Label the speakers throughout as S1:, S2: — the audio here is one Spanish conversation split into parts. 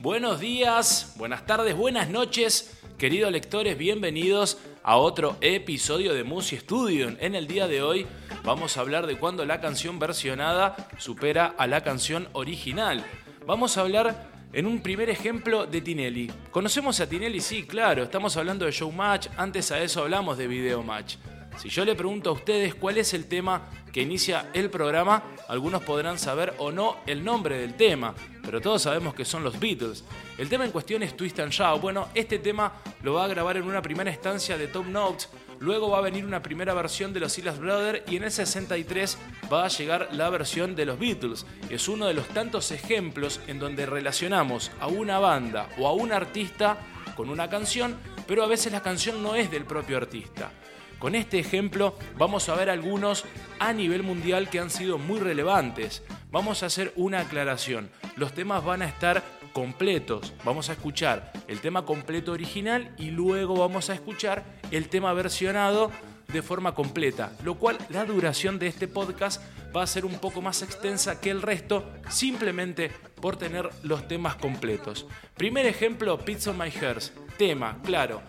S1: buenos días, buenas tardes, buenas noches, queridos lectores, bienvenidos a otro episodio de Musi Studio. En el día de hoy vamos a hablar de cuando la canción versionada supera a la canción original. Vamos a hablar en un primer ejemplo de Tinelli. ¿Conocemos a Tinelli? Sí, claro, estamos hablando de Showmatch, antes a eso hablamos de Video Match. Si yo le pregunto a ustedes cuál es el tema que inicia el programa, algunos podrán saber o no el nombre del tema, pero todos sabemos que son los Beatles. El tema en cuestión es Twist and Shout. Bueno, este tema lo va a grabar en una primera instancia de Top Notes, luego va a venir una primera versión de los Silas Brothers y en el 63 va a llegar la versión de los Beatles. Es uno de los tantos ejemplos en donde relacionamos a una banda o a un artista con una canción, pero a veces la canción no es del propio artista. Con este ejemplo vamos a ver algunos a nivel mundial que han sido muy relevantes. Vamos a hacer una aclaración. Los temas van a estar completos. Vamos a escuchar el tema completo original y luego vamos a escuchar el tema versionado de forma completa, lo cual la duración de este podcast va a ser un poco más extensa que el resto simplemente por tener los temas completos. Primer ejemplo, Pizza My Hairs. Tema, claro,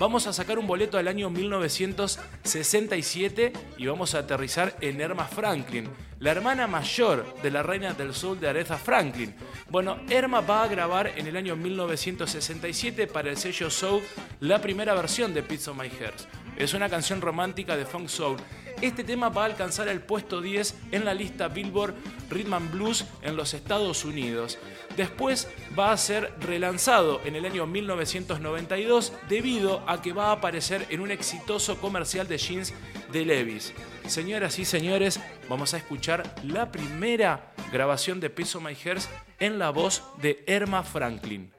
S1: Vamos a sacar un boleto al año 1967 y vamos a aterrizar en Erma Franklin, la hermana mayor de la reina del sur de Aretha Franklin. Bueno, Erma va a grabar en el año 1967 para el sello Soul la primera versión de Pizza My Heart. Es una canción romántica de funk soul este tema va a alcanzar el puesto 10 en la lista Billboard Rhythm and Blues en los Estados Unidos. Después va a ser relanzado en el año 1992 debido a que va a aparecer en un exitoso comercial de jeans de Levis. Señoras y señores, vamos a escuchar la primera grabación de Piso My Hairs en la voz de Erma Franklin.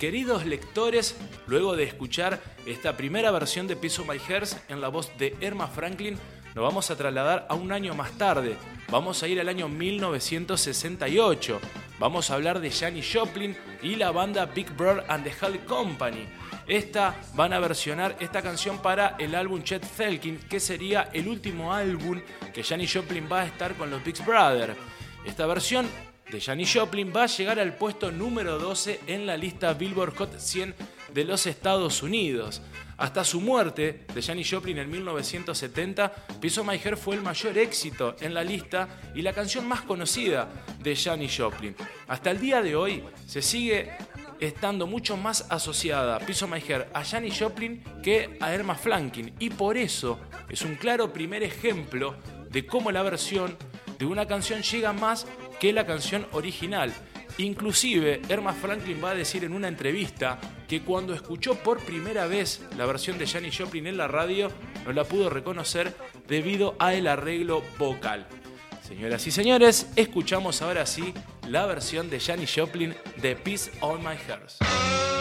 S1: Queridos lectores, luego de escuchar esta primera versión de Piso My Hairs en la voz de Erma Franklin, nos vamos a trasladar a un año más tarde. Vamos a ir al año 1968. Vamos a hablar de Janis Joplin y la banda Big Brother and the Hall Company. Esta van a versionar esta canción para el álbum Chet Felkin, que sería el último álbum que Janis Joplin va a estar con los Big Brothers. Esta versión de Janis Joplin va a llegar al puesto número 12 en la lista Billboard Hot 100 de los Estados Unidos. Hasta su muerte de Janis Joplin en 1970, Piece of My fue el mayor éxito en la lista y la canción más conocida de Janis Joplin. Hasta el día de hoy se sigue estando mucho más asociada of My a Janis Joplin que a Irma Flankin y por eso es un claro primer ejemplo de cómo la versión de una canción llega más que la canción original. Inclusive, Irma Franklin va a decir en una entrevista que cuando escuchó por primera vez la versión de Janis Joplin en la radio, no la pudo reconocer debido a el arreglo vocal. Señoras y señores, escuchamos ahora sí la versión de Janis Joplin de Peace on My Heart.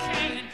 S2: Can't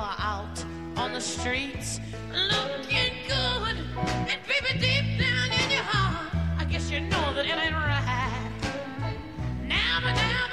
S2: are out on the streets looking good. And baby, deep down in your heart, I guess you know that it ain't right. Now, but now.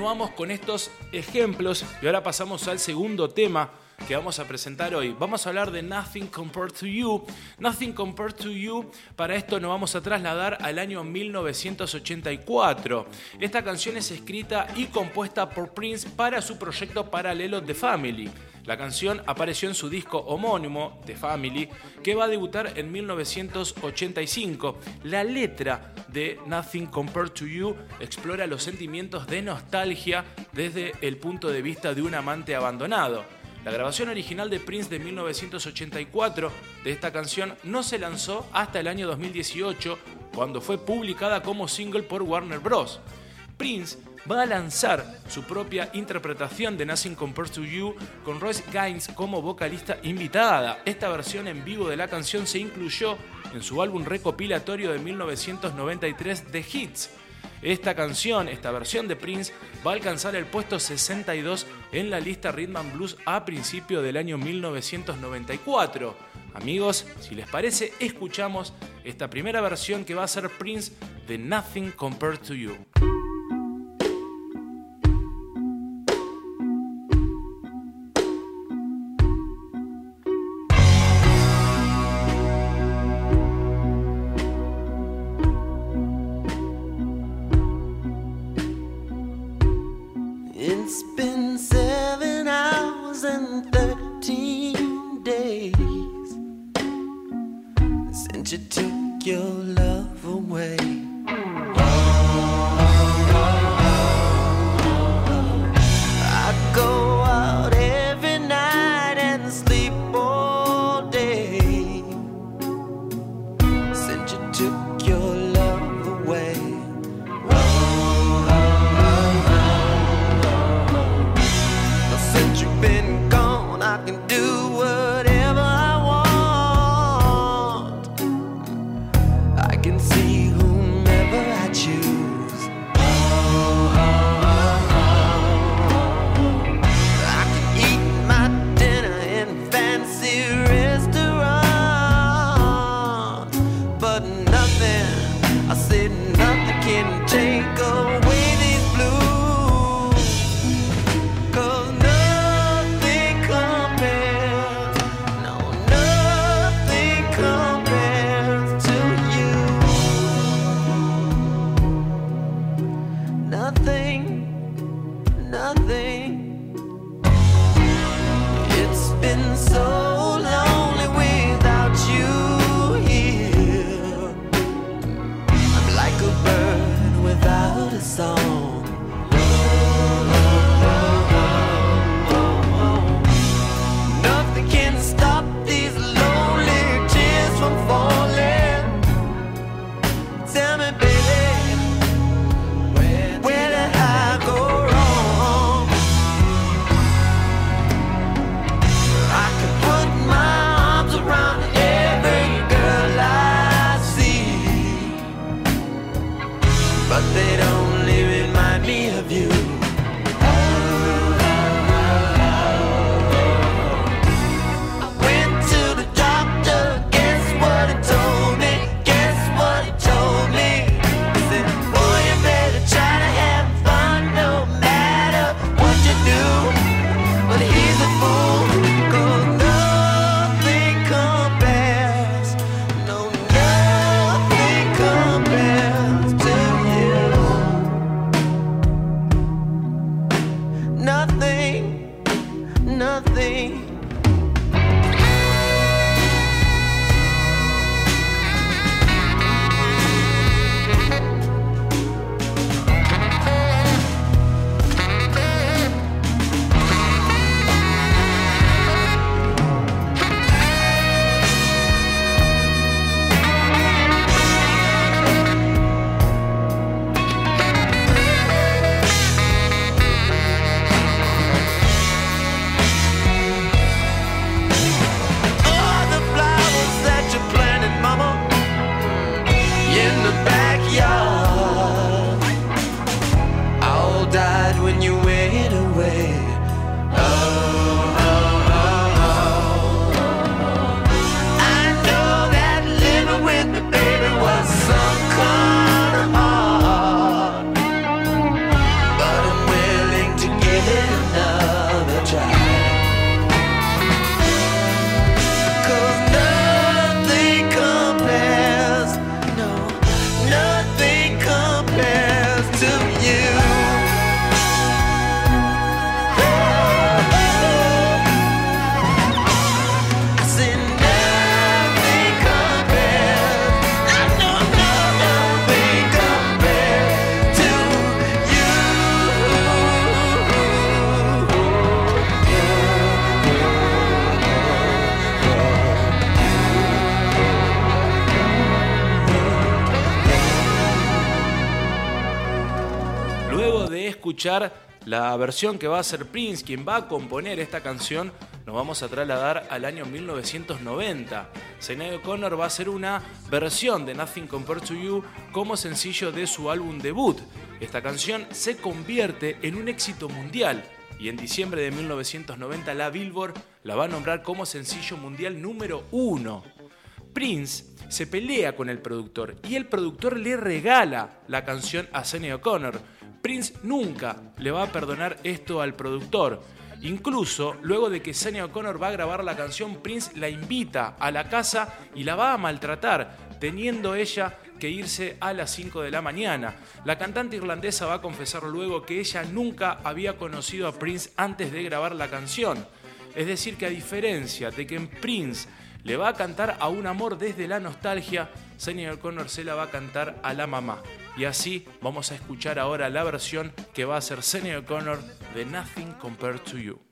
S3: Continuamos con estos ejemplos y ahora pasamos al segundo tema que vamos a presentar hoy. Vamos a hablar de Nothing Compared to You. Nothing Compared to You, para esto nos vamos a trasladar al año 1984. Esta canción es escrita y compuesta por Prince para su proyecto paralelo The Family. La canción apareció en su disco homónimo, The Family, que va a debutar en 1985. La letra de Nothing Compared to You explora los sentimientos de nostalgia desde el punto de vista de un amante abandonado. La grabación original de Prince de 1984 de esta canción no se lanzó hasta el año 2018, cuando fue publicada como single por Warner Bros. Prince va a lanzar su propia interpretación de Nothing Compared to You con Royce Gaines como vocalista invitada. Esta versión en vivo de la canción se incluyó en su álbum recopilatorio de 1993 The Hits. Esta canción, esta versión de Prince, va a alcanzar el puesto 62 en la lista Rhythm and Blues a principio del año 1994. Amigos, si les parece, escuchamos esta primera versión que va a ser Prince de Nothing Compared to You.
S1: La versión que va a hacer Prince, quien va a componer esta canción, nos vamos a trasladar al año 1990. Sinead O'Connor va a hacer una versión de Nothing Compared to You como sencillo de su álbum debut. Esta canción se convierte en un éxito mundial y en diciembre de 1990 la Billboard la va a nombrar como sencillo mundial número uno. Prince se pelea con el productor y el productor le regala la canción a Sinead O'Connor. Prince nunca le va a perdonar esto al productor. Incluso luego de que Sinead O'Connor va a grabar la canción, Prince la invita a la casa y la va a maltratar, teniendo ella que irse a las 5 de la mañana. La cantante irlandesa va a confesar luego que ella nunca había conocido a Prince antes de grabar la canción. Es decir, que a diferencia de que en Prince le va a cantar a un amor desde la nostalgia, Sinead O'Connor se la va a cantar a la mamá. Y así vamos a escuchar ahora la versión que va a hacer Sinead O'Connor de Nothing Compared to You.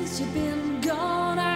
S4: Since you've been gone, I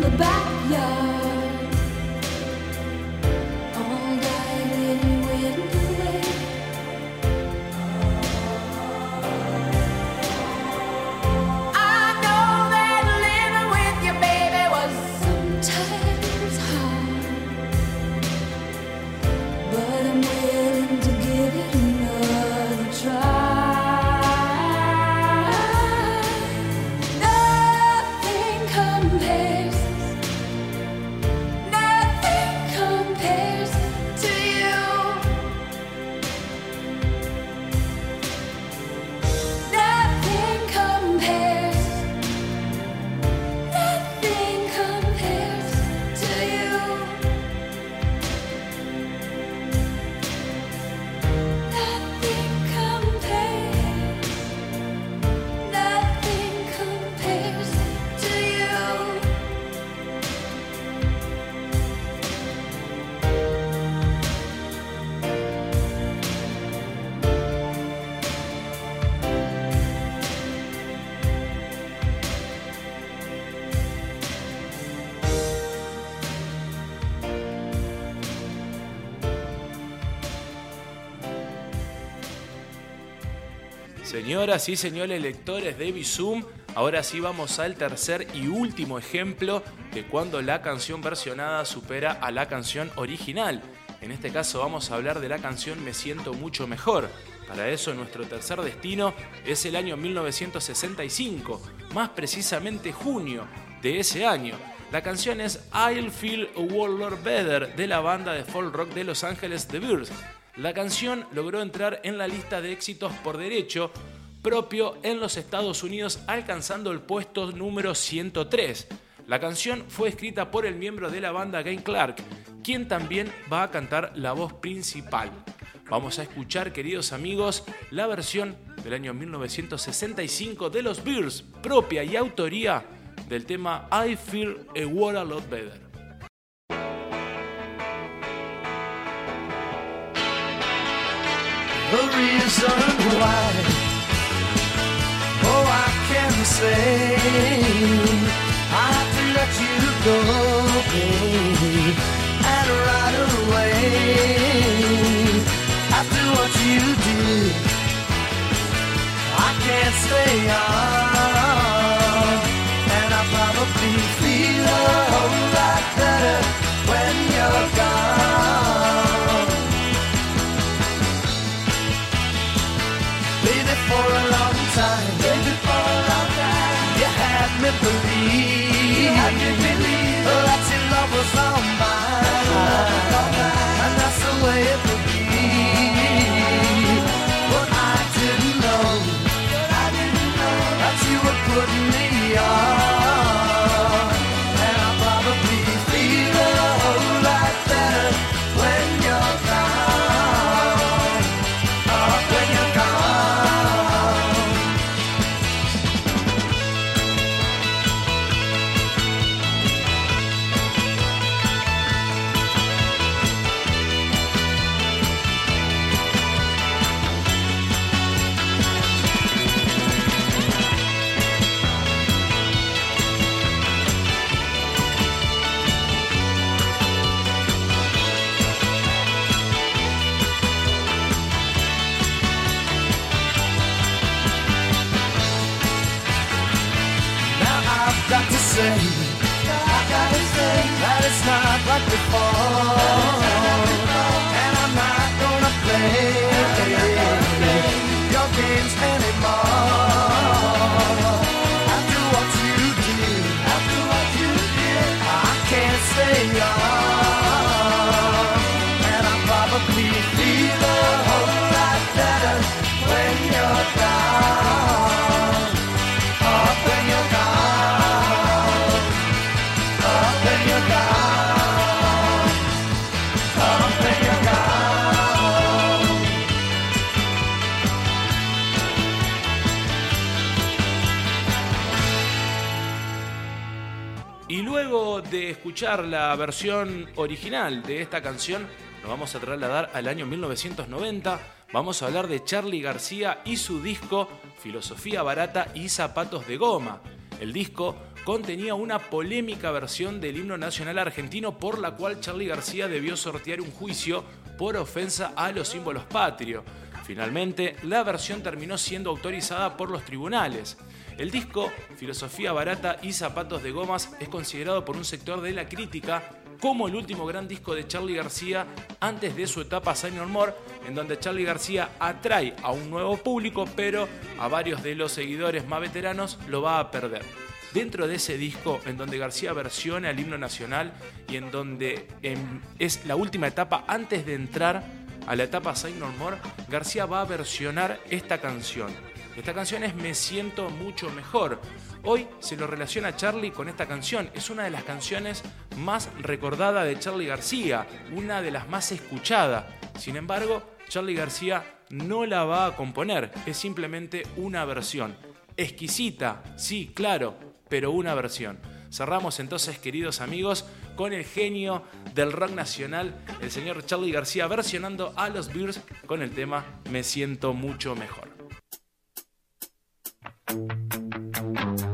S4: the backyard.
S1: Señoras y señores lectores de Bizum, ahora sí vamos al tercer y último ejemplo de cuando la canción versionada supera a la canción original. En este caso vamos a hablar de la canción Me siento mucho mejor. Para eso nuestro tercer destino es el año 1965, más precisamente junio de ese año. La canción es I'll Feel a World Better de la banda de folk rock de Los Ángeles The Bears. La canción logró entrar en la lista de éxitos por derecho propio en los Estados Unidos alcanzando el puesto número 103. La canción fue escrita por el miembro de la banda Gay Clark, quien también va a cantar la voz principal. Vamos a escuchar, queridos amigos, la versión del año 1965 de los Bears, propia y autoría del tema I Feel a World a Lot Better.
S5: The reason why. Oh, I can say I have to let you go, baby, and right away. After what you did, I can't stay on, and I probably feel
S1: de escuchar la versión original de esta canción, nos vamos a trasladar al año 1990. Vamos a hablar de Charlie García y su disco Filosofía Barata y Zapatos de Goma. El disco contenía una polémica versión del himno nacional argentino por la cual Charlie García debió sortear un juicio por ofensa a los símbolos patrios. Finalmente, la versión terminó siendo autorizada por los tribunales. El disco, Filosofía Barata y Zapatos de Gomas, es considerado por un sector de la crítica como el último gran disco de Charlie García antes de su etapa Senior More, en donde Charlie García atrae a un nuevo público, pero a varios de los seguidores más veteranos lo va a perder. Dentro de ese disco, en donde García versiona el himno nacional y en donde em, es la última etapa antes de entrar a la etapa Say No More, García va a versionar esta canción. Esta canción es Me siento mucho mejor. Hoy se lo relaciona Charlie con esta canción. Es una de las canciones más recordadas de Charlie García, una de las más escuchadas. Sin embargo, Charlie García no la va a componer, es simplemente una versión. Exquisita, sí, claro, pero una versión. Cerramos entonces, queridos amigos, con el genio del rock nacional, el señor Charlie García, versionando a los Bears con el tema Me siento mucho mejor. Thank you.